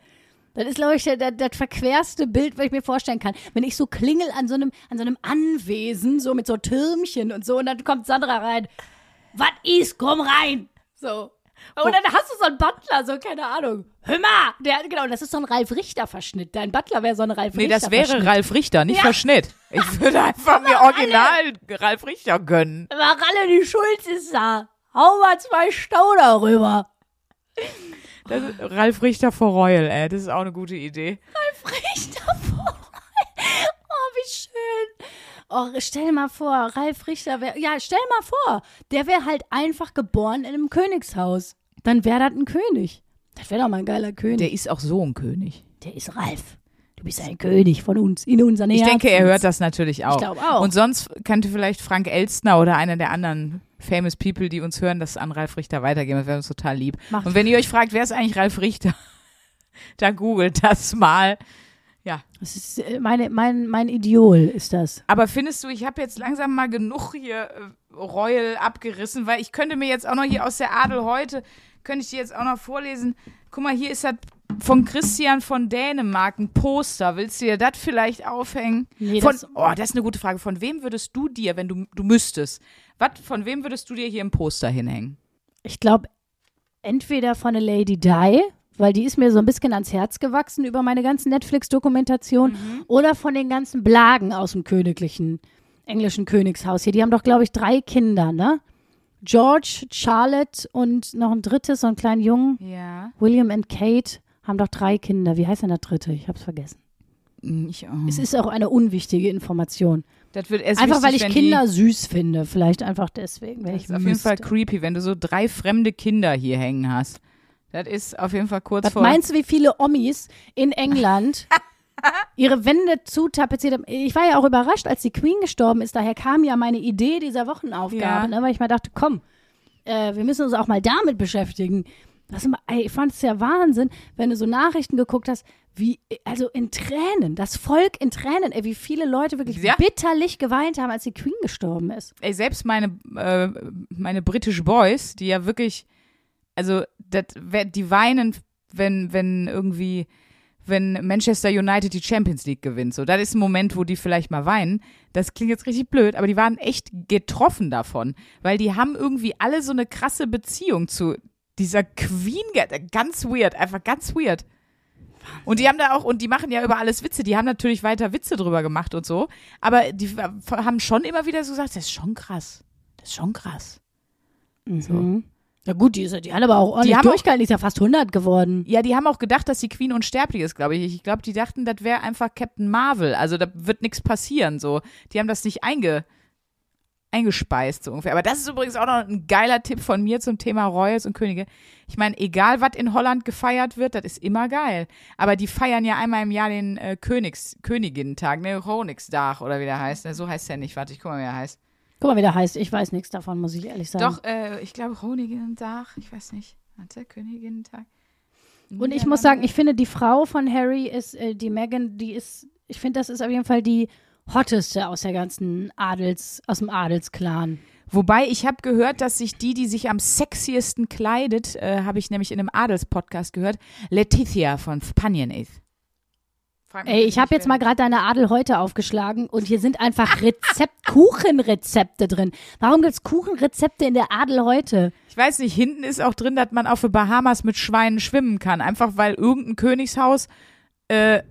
S1: Das ist, glaube ich, das, das verquerste Bild, was ich mir vorstellen kann. Wenn ich so klingel an so einem, an so einem Anwesen, so mit so Türmchen und so, und dann kommt Sandra rein. Was ist? Komm rein! So. Und dann hast du so einen Butler, so, keine Ahnung. Hör mal! Der, genau, das ist so ein Ralf Richter-Verschnitt. Dein Butler wäre so ein Ralf
S2: Nee, das wäre Ralf Richter, nicht
S1: Ja.
S2: Verschnitt. Ich würde einfach mir original Ralf Richter gönnen.
S1: Aber Ralle, die Schulz ist da. Hau mal zwei Stau darüber.
S2: Das ist Ralf Richter for Royal, ey. Das ist auch eine gute Idee.
S1: Richter vor. Oh, wie schön. Oh, stell mal vor, Ralf Richter wäre. Ja, stell mal vor, der wäre halt einfach geboren in einem Königshaus. Dann wäre das ein König. Das wäre doch mal ein geiler König.
S2: Der ist auch so ein König.
S1: Der, ist Ralf. Du bist ein König von uns, in unseren
S2: Ich denke, er hört das natürlich auch.
S1: glaub auch.
S2: Und sonst könnte vielleicht Frank Elstner oder einer der anderen famous people, die uns hören, das an Ralf Richter weitergeben. Das wäre uns total lieb.
S1: Macht-
S2: Und wenn ihr euch fragt, wer ist eigentlich Ralf Richter, dann googelt das mal. Ja.
S1: Das ist äh, meine, mein, mein Idol, ist das.
S2: Aber findest du, ich habe jetzt langsam mal genug hier äh, abgerissen, weil ich könnte mir jetzt auch noch hier aus der Adel heute, könnte ich dir jetzt auch noch vorlesen. Guck mal, hier ist das von Christian von Dänemark ein Poster. Willst du dir das vielleicht aufhängen?
S1: Nee,
S2: von,
S1: das-
S2: oh, das ist eine gute Frage. Von wem würdest du dir, wenn du, du müsstest, was, von wem würdest du dir hier ein Poster hinhängen?
S1: Ich glaube, entweder von der Lady Di, weil die ist mir so ein bisschen ans Herz gewachsen über meine ganzen Netflix-Dokumentation,
S2: Mhm.
S1: oder von den ganzen Blagen aus dem königlichen englischen Königshaus hier. Die haben doch, glaube ich, drei Kinder, ne? George, Charlotte und noch ein drittes, so einen kleinen Jungen.
S2: Ja.
S1: William und Kate haben doch drei Kinder. Wie heißt denn der dritte? Ich hab's vergessen.
S2: Ich, oh.
S1: Es ist auch eine unwichtige Information.
S2: Das wird erst
S1: Einfach weil
S2: wichtig,
S1: ich
S2: wenn
S1: Kinder
S2: Die,
S1: süß finde. Vielleicht einfach deswegen, wenn
S2: das
S1: ich
S2: ist auf jeden Fall
S1: müsste.
S2: creepy, wenn du so drei fremde Kinder hier hängen hast. Das ist auf jeden Fall kurz
S1: Was
S2: vor.
S1: meinst du, wie viele Omis in England ihre Wände zutapeziert haben? Ich war ja auch überrascht, als die Queen gestorben ist. Daher kam ja meine Idee dieser Wochenaufgabe,
S2: Ja.
S1: ne, weil ich mir dachte, komm, äh, wir müssen uns auch mal damit beschäftigen. Das immer, ey, ich fand es ja Wahnsinn, wenn du so Nachrichten geguckt hast, wie, also in Tränen, das Volk in Tränen, ey, wie viele Leute wirklich
S2: Ja.
S1: bitterlich geweint haben, als die Queen gestorben ist.
S2: ey, selbst meine, äh, meine British Boys, die ja wirklich, also wer- die weinen, wenn, wenn irgendwie, wenn Manchester United die Champions League gewinnt. So, das ist ein Moment, wo die vielleicht mal weinen. Das klingt jetzt richtig blöd, aber die waren echt getroffen davon, weil die haben irgendwie alle so eine krasse Beziehung zu dieser Queen. ge- Ganz weird, einfach ganz weird. Und die haben da auch, und die machen ja über alles Witze, die haben natürlich weiter Witze drüber gemacht und so, aber die äh, haben schon immer wieder so gesagt, das ist schon krass. Das ist schon krass.
S1: Mhm. Ja gut, die, ist, die hat aber auch ordentlich
S2: haben
S1: durchgehalten, die ist ja fast 100 geworden.
S2: Ja, die haben auch gedacht, dass die Queen unsterblich ist, glaube ich. Ich glaube, die dachten, das wäre einfach Captain Marvel. Also da wird nichts passieren. So, die haben das nicht einge eingespeist so ungefähr. Aber das ist übrigens auch noch ein geiler Tipp von mir zum Thema Royals und Könige. Ich meine, egal was in Holland gefeiert wird, das ist immer geil. Aber die feiern ja einmal im Jahr den äh, Königs Königinnentag, ne, Honigstag oder wie der heißt. Ne? So heißt der nicht. Warte, ich guck mal, wie er heißt.
S1: Guck mal, wie der heißt. Ich weiß nichts davon, muss ich ehrlich sagen.
S2: Doch, äh, ich glaube Honigintag. Ich weiß nicht. Warte, Königinnentag.
S1: Und ich muss sagen, ich finde, die Frau von Harry ist, äh, die Meghan, die ist, ich finde, das ist auf jeden Fall die hotteste aus der ganzen Adels, aus dem Adelsclan.
S2: Wobei ich habe gehört, dass sich die, die sich am sexiesten kleidet, äh, habe ich nämlich in einem Adelspodcast gehört, Letizia von Spanien ist.
S1: Ey, ich habe jetzt mal gerade deine Adel heute aufgeschlagen und hier sind einfach Rezept, Kuchenrezepte drin. Warum gibt's Kuchenrezepte in der Adel heute?
S2: Ich weiß nicht, hinten ist auch drin, dass man auf den Bahamas mit Schweinen schwimmen kann. Einfach weil irgendein Königshaus äh,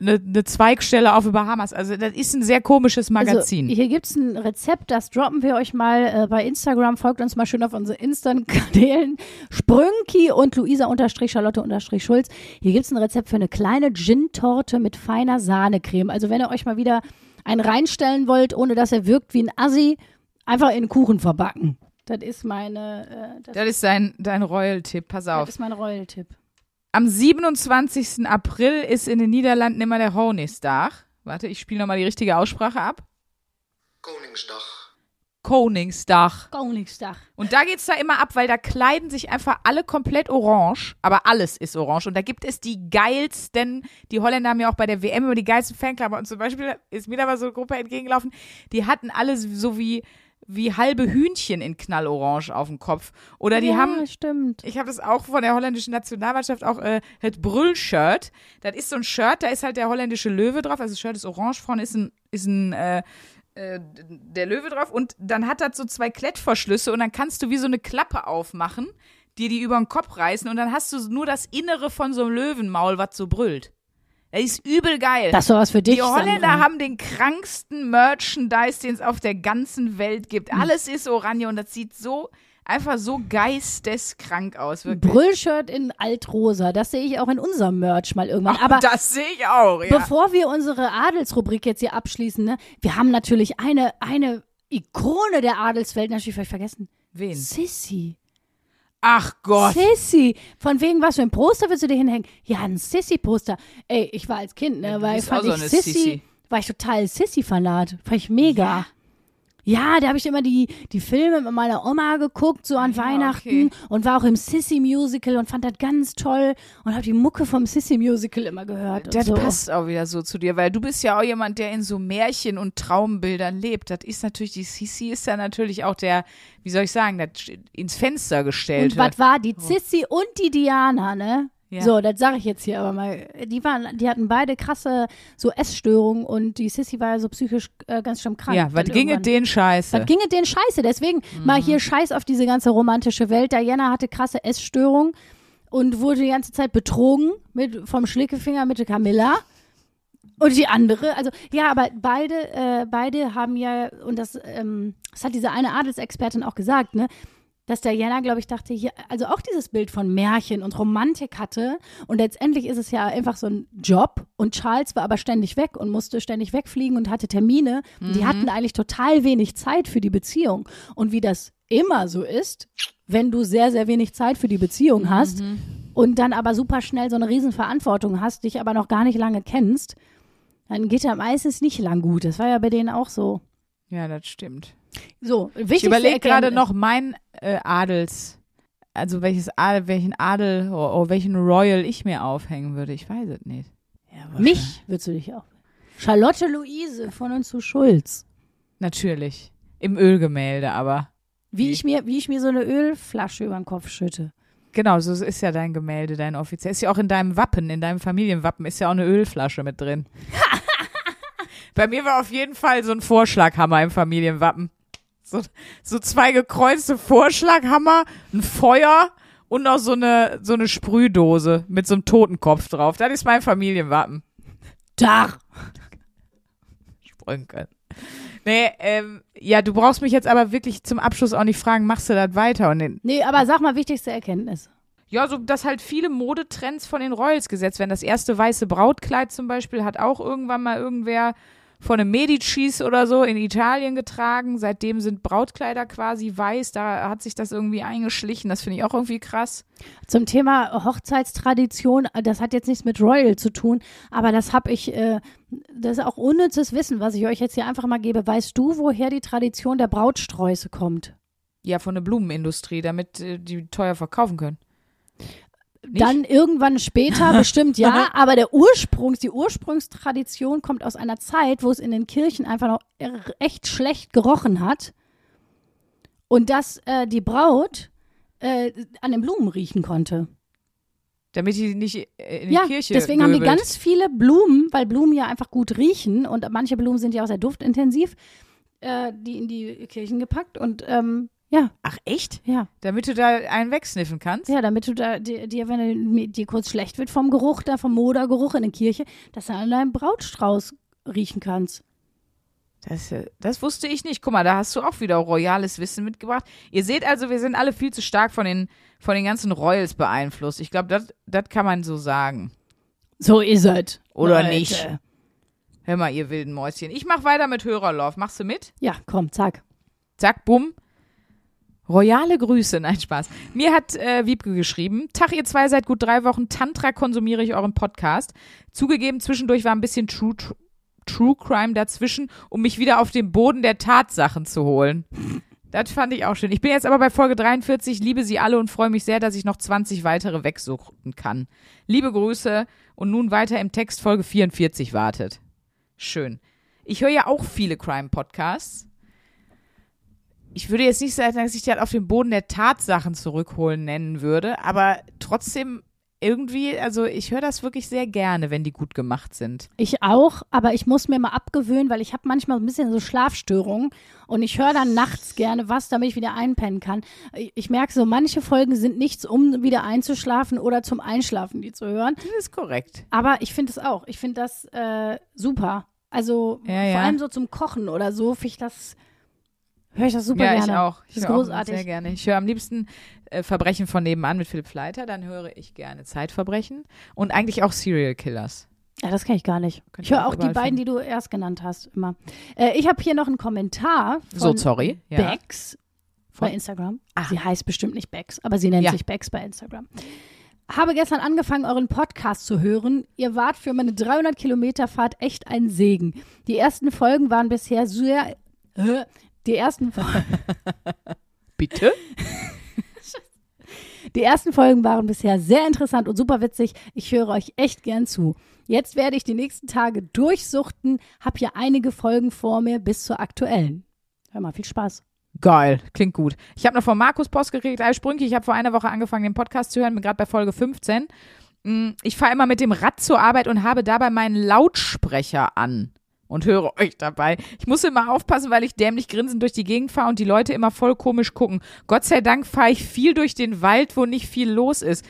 S2: eine ne Zweigstelle auf den Bahamas. Also das ist ein sehr komisches Magazin.
S1: Also, hier gibt's ein Rezept, das droppen wir euch mal äh, bei Instagram. Folgt uns mal schön auf unsere Insta-Kanälen. Sprünki und Luisa-Charlotte-Schulz. Hier gibt's ein Rezept für eine kleine Gin-Torte mit feiner Sahnecreme. Also wenn ihr euch mal wieder einen reinstellen wollt, ohne dass er wirkt wie ein Assi, einfach in Kuchen verbacken. Das ist meine, äh, das,
S2: das ist dein, dein Royal-Tipp, pass
S1: das
S2: auf.
S1: ist mein Royal-Tipp.
S2: Am 27. April ist in den Niederlanden immer der Honigstag. Warte, ich spiele nochmal die richtige Aussprache ab.
S4: Koningsdag.
S2: Koningstag.
S1: Koningstag.
S2: Und da geht's da immer ab, weil da kleiden sich einfach alle komplett orange, aber alles ist orange. Und da gibt es die geilsten, die Holländer haben ja auch bei der WM immer die geilsten Fankleider. Und zum Beispiel ist mir da mal so eine Gruppe entgegengelaufen, die hatten alle so wie wie halbe Hühnchen in Knallorange auf dem Kopf. Oder die
S1: ja,
S2: haben
S1: stimmt.
S2: ich habe das auch von der holländischen Nationalmannschaft auch äh, das Brüll-Shirt. Das ist so ein Shirt, da ist halt der holländische Löwe drauf. Also das Shirt ist orange, vorne ist ein, ist ein äh, äh, der Löwe drauf und dann hat das so zwei Klettverschlüsse und dann kannst du wie so eine Klappe aufmachen, dir die über den Kopf reißen und dann hast du nur das Innere von so einem Löwenmaul, was so brüllt. Das ist übel geil.
S1: Das ist sowas für dich.
S2: Die Holländer
S1: Sandra.
S2: haben den kranksten Merchandise, den es auf der ganzen Welt gibt.
S1: Hm.
S2: Alles ist orange und das sieht so einfach so geisteskrank aus. Wirklich.
S1: Brüllshirt in Altrosa. Das sehe ich auch in unserem Merch mal irgendwann. Aber
S2: das sehe ich auch, ja.
S1: bevor wir unsere Adelsrubrik jetzt hier abschließen, ne, wir haben natürlich eine, eine Ikone der Adelswelt natürlich vielleicht vergessen.
S2: Wen?
S1: Sissy.
S2: Ach Gott.
S1: Sissy. Von wegen, was für ein Poster willst du dir hinhängen? Ja, ein Sissy-Poster. Ey, ich war als Kind, ne,
S2: Ja,
S1: weil fand
S2: so
S1: ich Sissy,
S2: Sissi.
S1: war ich total Sissy-Fanat. Fand ich mega. Ja, da habe ich immer die, die Filme mit meiner Oma geguckt, so an
S2: Ah, ja,
S1: Weihnachten
S2: okay.
S1: und war auch im Sissy-Musical und fand das ganz toll und habe die Mucke vom Sissy-Musical immer gehört. und
S2: Das
S1: so.
S2: passt auch wieder so zu dir, weil du bist ja auch jemand, der in so Märchen und Traumbildern lebt. Das ist natürlich, die Sissi ist ja natürlich auch der, wie soll ich sagen, das ins Fenster
S1: Und
S2: gestellte.
S1: was war die Sissy und die Diana, ne?
S2: Ja.
S1: So, das sage ich jetzt hier aber mal. Die waren, die hatten beide krasse so Essstörungen und die Sissy war ja so psychisch äh, ganz schlimm krank.
S2: ja, was ginge den Scheiße?
S1: Was ginge denen scheiße? Deswegen mal
S2: Mhm.
S1: hier Scheiß auf diese ganze romantische Welt. Diana hatte krasse Essstörungen und wurde die ganze Zeit betrogen mit, vom Schlickefinger mit der Camilla. Und die andere, also ja, aber beide, äh, beide haben ja, und das, ähm, das hat diese eine Adelsexpertin auch gesagt, ne, dass Diana, glaube ich, dachte, hier, also auch dieses Bild von Märchen und Romantik hatte. Und letztendlich ist es ja einfach so ein Job. Und Charles war aber ständig weg und musste ständig wegfliegen und hatte Termine. Und Die hatten eigentlich total wenig Zeit für die Beziehung. Und wie das immer so ist, wenn du sehr, sehr wenig Zeit für die Beziehung hast und dann aber super schnell so eine Riesenverantwortung hast, dich aber noch gar nicht lange kennst, dann geht ja meistens nicht lang gut. Das war ja bei denen auch so.
S2: ja, das stimmt.
S1: So,
S2: Ich
S1: wichtig
S2: überlege gerade noch mein äh, Adels, also welches Adel, welchen Adel, oh, oh, welchen Royal ich mir aufhängen würde. Ich weiß es nicht.
S1: Mich würdest du dich auch. Charlotte Luise von und zu Schulz.
S2: Natürlich. Im Ölgemälde, aber.
S1: Wie ich mir, wie ich mir so eine Ölflasche über den Kopf schütte.
S2: Genau, so ist ja dein Gemälde, dein offiziell. Ist ja auch in deinem Wappen, in deinem Familienwappen ist ja auch eine Ölflasche mit drin. Bei mir war auf jeden Fall so ein Vorschlaghammer im Familienwappen. So, so zwei gekreuzte Vorschlaghammer, ein Feuer und noch so eine, so eine Sprühdose mit so einem Totenkopf drauf. Das ist mein Familienwappen.
S1: Dach.
S2: Sprünken. Nee, ähm, ja, du brauchst mich jetzt aber wirklich zum Abschluss auch nicht fragen, machst du das weiter? Und den,
S1: Nee, aber sag mal wichtigste Erkenntnis.
S2: Ja, so dass halt viele Modetrends von den Royals gesetzt werden. Das erste weiße Brautkleid zum Beispiel hat auch irgendwann mal irgendwer von einem Medicis oder so in Italien getragen. Seitdem sind Brautkleider quasi weiß. Da hat sich das irgendwie eingeschlichen. Das finde ich auch irgendwie krass.
S1: Zum Thema Hochzeitstradition, das hat jetzt nichts mit Royal zu tun, aber das habe ich, äh, das ist auch unnützes Wissen, was ich euch jetzt hier einfach mal gebe. Weißt du, woher die Tradition der Brautsträuße kommt?
S2: Ja, von der Blumenindustrie, damit äh, die teuer verkaufen können. Nicht?
S1: Dann irgendwann später, bestimmt ja, aber der Ursprungs, die Ursprungstradition kommt aus einer Zeit, wo es in den Kirchen einfach noch echt schlecht gerochen hat. Und dass äh, die Braut äh, an den Blumen riechen konnte.
S2: Damit die nicht äh, in die
S1: ja,
S2: Kirche
S1: deswegen haben die ganz viele Blumen, weil Blumen ja einfach gut riechen. Und manche Blumen sind ja auch sehr duftintensiv, äh, die in die Kirchen gepackt. Und ähm, ja,
S2: Ach, echt?
S1: ja,
S2: Damit du da einen wegsniffen kannst?
S1: ja, damit du da dir, dir wenn dir kurz schlecht wird vom Geruch, da vom Modergeruch in der Kirche, dass du an deinem Brautstrauß riechen kannst.
S2: Das, äh, das wusste ich nicht. Guck mal, da hast du auch wieder royales Wissen mitgebracht. Ihr seht also, wir sind alle viel zu stark von den, von den ganzen Royals beeinflusst. Ich glaube, das das kann man so sagen.
S1: So ist es.
S2: Oder
S1: Leute.
S2: nicht? Hör mal, ihr wilden Mäuschen. Ich mach weiter mit Hörerlauf. Machst du mit?
S1: Ja, komm, zack.
S2: Zack, bumm. Royale Grüße, nein, Spaß. Mir hat äh, Wiebke geschrieben, Tag, ihr zwei seit gut drei Wochen Tantra konsumiere ich euren Podcast. Zugegeben, zwischendurch war ein bisschen True, True, Crime dazwischen, um mich wieder auf den Boden der Tatsachen zu holen. Das fand ich auch schön. Ich bin jetzt aber bei Folge 43, liebe sie alle und freue mich sehr, dass ich noch 20 weitere wegsuchten kann. Liebe Grüße und nun weiter im Text Folge 44 wartet. Schön. Ich höre ja auch viele Crime-Podcasts. Ich würde jetzt nicht sagen, dass ich die halt auf den Boden der Tatsachen zurückholen nennen würde, aber trotzdem irgendwie, also ich höre das wirklich sehr gerne, wenn die gut gemacht sind.
S1: Ich auch, aber ich muss mir mal abgewöhnen, weil ich habe manchmal ein bisschen so Schlafstörungen und ich höre dann nachts gerne was, damit ich wieder einpennen kann. Ich, ich merke so, manche Folgen sind nichts, um wieder einzuschlafen oder zum Einschlafen die zu hören.
S2: Das ist korrekt.
S1: Aber ich finde es auch. Ich finde das äh, super. Also
S2: Ja,
S1: vor
S2: ja.
S1: allem so zum Kochen oder so, finde ich das, höre ich das super
S2: ja,
S1: gerne.
S2: ich auch. Ich
S1: Das ist großartig.
S2: sehr gerne. Ich höre am liebsten äh, Verbrechen von nebenan mit Philipp Fleiter, dann höre ich gerne Zeitverbrechen und eigentlich auch Serial Killers.
S1: Ja, das kenne ich gar nicht.
S2: Könnt
S1: ich höre
S2: auch
S1: die beiden, die du erst genannt hast, immer. Äh, ich habe hier noch einen Kommentar von
S2: So, sorry. Ja.
S1: Bex bei
S2: Von-
S1: Instagram.
S2: Ah.
S1: Sie heißt bestimmt nicht Bex, aber sie nennt
S2: Ja.
S1: sich Bex bei Instagram. Habe gestern angefangen, euren Podcast zu hören. Ihr wart für meine 300 Kilometer Fahrt echt ein Segen. Die ersten Folgen waren bisher sehr. Die ersten,
S2: Bitte?
S1: die ersten Folgen waren bisher sehr interessant und super witzig. Ich höre euch echt gern zu. Jetzt werde ich die nächsten Tage durchsuchten. Hab hier einige Folgen vor mir bis zur aktuellen. Hör mal, viel Spaß.
S2: Geil, klingt gut. Ich habe noch von Markus Post gekriegt, alles Sprünke. Ich habe vor einer Woche angefangen, den Podcast zu hören, bin gerade bei Folge 15. Mm, Ich fahre immer mit dem Rad zur Arbeit und habe dabei meinen Lautsprecher an und höre euch dabei. Ich muss immer aufpassen, weil ich dämlich grinsend durch die Gegend fahre und die Leute immer voll komisch gucken. Gott sei Dank fahre ich viel durch den Wald, wo nicht viel los ist.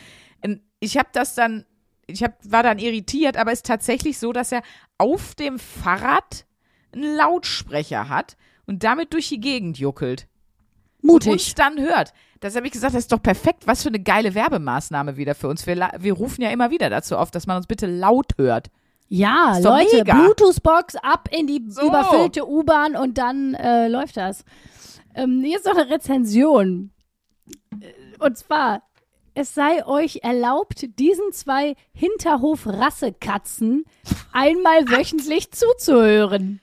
S2: Und Ich habe das dann, ich hab, war dann irritiert, aber es ist tatsächlich so, dass er auf dem Fahrrad einen Lautsprecher hat und damit durch die Gegend juckelt und
S1: Mutig.
S2: uns dann hört. Das habe ich gesagt, das ist doch perfekt. Was für eine geile Werbemaßnahme wieder für uns. Wir, wir rufen ja immer wieder dazu auf, dass man uns bitte laut hört.
S1: Ja, Leute. Bluetooth-Box ab in die
S2: So.
S1: überfüllte U-Bahn und dann äh, läuft das. Ähm, hier ist noch eine Rezension. Äh, Und zwar, es sei euch erlaubt, diesen zwei Hinterhof-Rassekatzen einmal wöchentlich zuzuhören.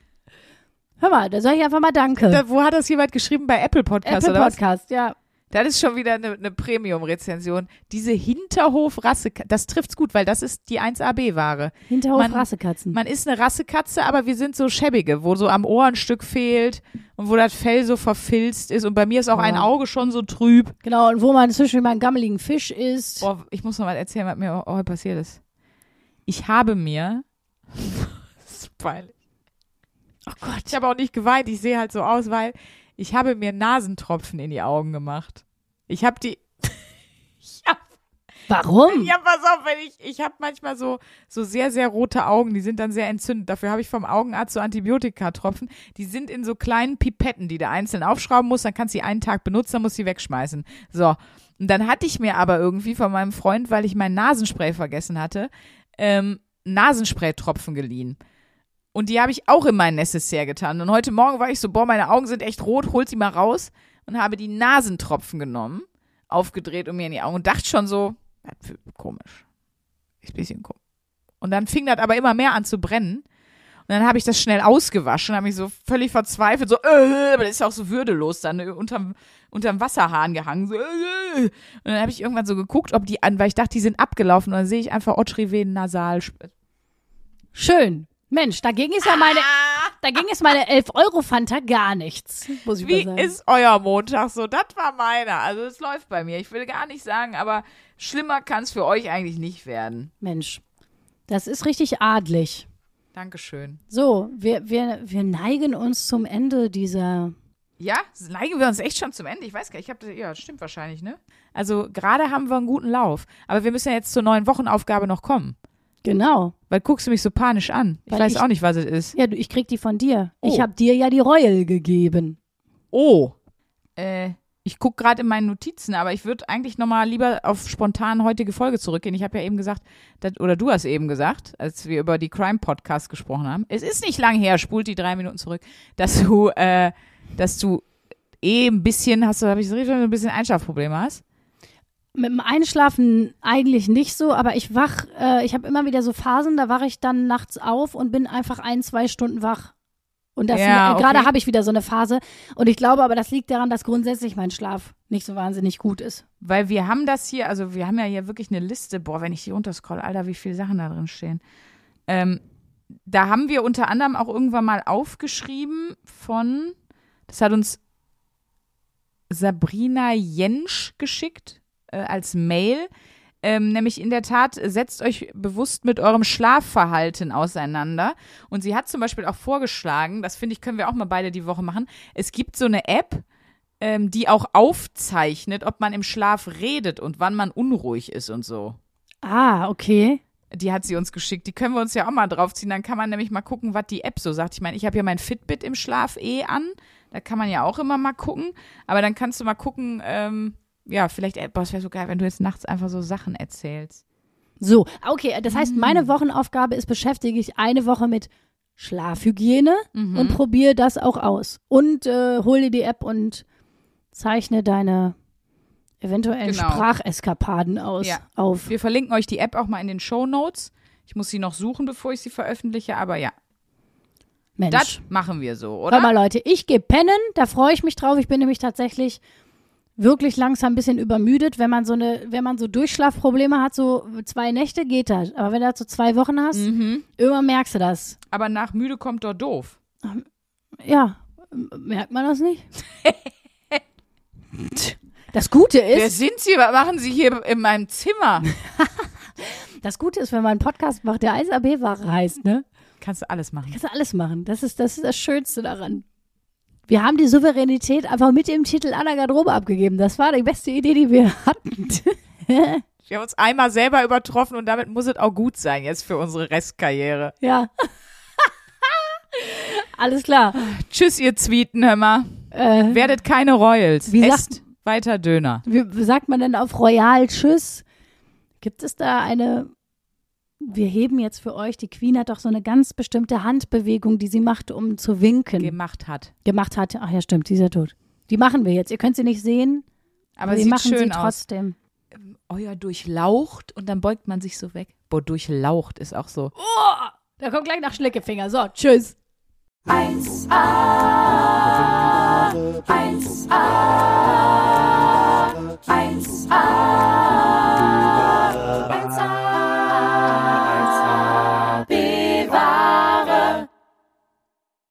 S1: Hör mal, da sage ich einfach mal Danke.
S2: Da, wo hat das jemand geschrieben? Bei Apple Podcast
S1: Apple
S2: oder was?
S1: Podcast, ja.
S2: Das ist schon wieder eine, eine Premium-Rezension. Diese Hinterhof-Rasse, das trifft's gut, weil das ist die 1AB-Ware. Man-
S1: Hinterhof-Rassekatzen.
S2: Man ist eine Rassekatze, aber wir sind so schäbige, wo so am Ohr ein Stück fehlt und wo das Fell so verfilzt ist. Und bei mir ist auch ein
S1: Ja.
S2: Auge schon so trüb.
S1: Genau, und wo man zwischen mal einen gammeligen Fisch isst.
S2: Boah, ich muss noch mal erzählen, was mir heute passiert ist. Ich habe mir. das ist peinlich.
S1: Oh Gott.
S2: Ich habe auch nicht geweint, ich sehe halt so aus, weil ich habe mir Nasentropfen in die Augen gemacht. Ich habe die. ich hab,
S1: Warum?
S2: ja, pass auf, wenn ich. Ich habe manchmal so, so sehr, sehr rote Augen, die sind dann sehr entzündet. Dafür habe ich vom Augenarzt so Antibiotikatropfen. Die sind in so kleinen Pipetten, die du einzeln aufschrauben musst. Dann kannst du sie einen Tag benutzen, dann musst du sie wegschmeißen. So. Und dann hatte ich mir aber irgendwie von meinem Freund, weil ich mein Nasenspray vergessen hatte, ähm, Nasenspray-Tropfen geliehen. Und die habe ich auch in mein Necessaire getan. Und heute Morgen war ich so, boah, meine Augen sind echt rot, hol sie mal raus. Und habe die Nasentropfen genommen, aufgedreht und mir in die Augen und dachte schon so, komisch. Ist ein bisschen komisch. Und dann fing das aber immer mehr an zu brennen. Und dann habe ich das schnell ausgewaschen, habe mich so völlig verzweifelt, so, äh, aber das ist auch so würdelos dann äh, unterm, unterm Wasserhahn gehangen. So, äh. Und dann habe ich irgendwann so geguckt, ob die an, weil ich dachte, die sind abgelaufen. Und dann sehe ich einfach Otriven nasal.
S1: Schön. Mensch, dagegen ist ja meine, dagegen ist meine 11 Euro Fanta gar nichts, muss ich
S2: Wie
S1: mal sagen.
S2: ist euer Montag so? Das war meiner. Also es läuft bei mir. Ich will gar nicht sagen, aber schlimmer kann es für euch eigentlich nicht werden.
S1: Mensch, das ist richtig adlig.
S2: Dankeschön.
S1: So, wir, wir, wir neigen uns zum Ende dieser.
S2: Ja, neigen wir uns echt schon zum Ende. Ich weiß gar nicht, ich habe ja, stimmt wahrscheinlich, ne? Also gerade haben wir einen guten Lauf, aber wir müssen ja jetzt zur neuen Wochenaufgabe noch kommen.
S1: Genau.
S2: Weil guckst du mich so panisch an. Ich
S1: Weil
S2: weiß
S1: ich-
S2: auch nicht, was es ist.
S1: Ja, du, ich krieg die von dir.
S2: Oh.
S1: Ich habe dir ja die Royal gegeben.
S2: Oh. Äh, ich guck gerade in meinen Notizen, aber ich würde eigentlich nochmal lieber auf spontan heutige Folge zurückgehen. Ich habe ja eben gesagt, dass, oder du hast eben gesagt, als wir über die Crime Podcast gesprochen haben. Es ist nicht lang her, spult die drei Minuten zurück, dass du, äh, dass du eh ein bisschen, hast du, habe ich so richtig, ein bisschen Einschlafprobleme hast.
S1: Mit dem Einschlafen eigentlich nicht so, aber ich wach, äh, ich habe immer wieder so Phasen, da wache ich dann nachts auf und bin einfach ein, zwei Stunden wach. Und das
S2: Ja,
S1: äh, gerade
S2: okay.
S1: habe ich wieder so eine Phase. Und ich glaube aber, das liegt daran, dass grundsätzlich mein Schlaf nicht so wahnsinnig gut ist.
S2: Weil wir haben das hier, also wir haben ja hier wirklich eine Liste, boah, wenn ich die runterscroll, Alter, wie viele Sachen da drin stehen. Ähm, da haben wir unter anderem auch irgendwann mal aufgeschrieben von, das hat uns Sabrina Jensch geschickt äh, als Mail. Ähm, nämlich in der Tat, setzt euch bewusst mit eurem Schlafverhalten auseinander. Und sie hat zum Beispiel auch vorgeschlagen, das finde ich, können wir auch mal beide die Woche machen. Es gibt so eine App, ähm, die auch aufzeichnet, ob man im Schlaf redet und wann man unruhig ist und so.
S1: Ah, okay.
S2: Die hat sie uns geschickt. Die können wir uns ja auch mal draufziehen. Dann kann man nämlich mal gucken, was die App so sagt. Ich meine, ich habe ja mein Fitbit im Schlaf eh an. Da kann man ja auch immer mal gucken. Aber dann kannst du mal gucken, ähm, ja, vielleicht, äh, boah, es wäre so geil, wenn du jetzt nachts einfach so Sachen erzählst.
S1: So, okay, das heißt, meine Wochenaufgabe ist, beschäftige ich eine Woche mit Schlafhygiene
S2: Mhm.
S1: und probiere das auch aus. Und äh, hol dir die App und zeichne deine eventuellen
S2: Genau.
S1: Spracheskapaden aus
S2: Ja.
S1: auf.
S2: Wir verlinken euch die App auch mal in den Show Notes. Ich muss sie noch suchen, bevor ich sie veröffentliche, aber ja,
S1: Mensch.
S2: das machen wir so,
S1: Hör mal,
S2: oder?
S1: Leute, ich gehe pennen, da freue ich mich drauf. Ich bin nämlich tatsächlich wirklich langsam ein bisschen übermüdet. Wenn man so eine, wenn man so Durchschlafprobleme hat, so zwei Nächte geht das. Aber wenn du das so zwei Wochen hast,
S2: Mhm.
S1: irgendwann merkst du das.
S2: Aber nach müde kommt doch doof.
S1: Ja, merkt man das nicht? Das Gute
S2: Wer
S1: ist,
S2: sind Sie? Was machen Sie hier in meinem Zimmer?
S1: das Gute ist, wenn man einen Podcast macht, der ASAB-Ware heißt, ne?
S2: Kannst du alles machen.
S1: Kannst du alles machen. Das ist, das ist das Schönste daran. Wir haben die Souveränität einfach mit dem Titel an der Garderobe abgegeben. Das war die beste Idee, die wir hatten.
S2: Wir haben uns einmal selber übertroffen und damit muss es auch gut sein jetzt für unsere Restkarriere.
S1: ja. Alles klar.
S2: Tschüss, ihr Zwieten, hör mal.
S1: Äh,
S2: Werdet keine Royals.
S1: Wie
S2: Esst weiter Döner.
S1: wie sagt man denn auf Royal Tschüss? Gibt es da eine wir heben jetzt für euch, die Queen hat doch so eine ganz bestimmte Handbewegung, die sie macht, um zu winken.
S2: Gemacht hat.
S1: Gemacht hat. Ach ja, stimmt, sie ist ja tot. Die machen wir jetzt. Ihr könnt sie nicht sehen,
S2: aber,
S1: aber
S2: wir
S1: machen sie trotzdem. Aus.
S2: Euer durchlaucht und dann beugt man sich so weg. Boah, durchlaucht ist auch so.
S1: Oh, da kommt gleich nach Schlickefinger. So, tschüss.
S3: 1a 1a 1a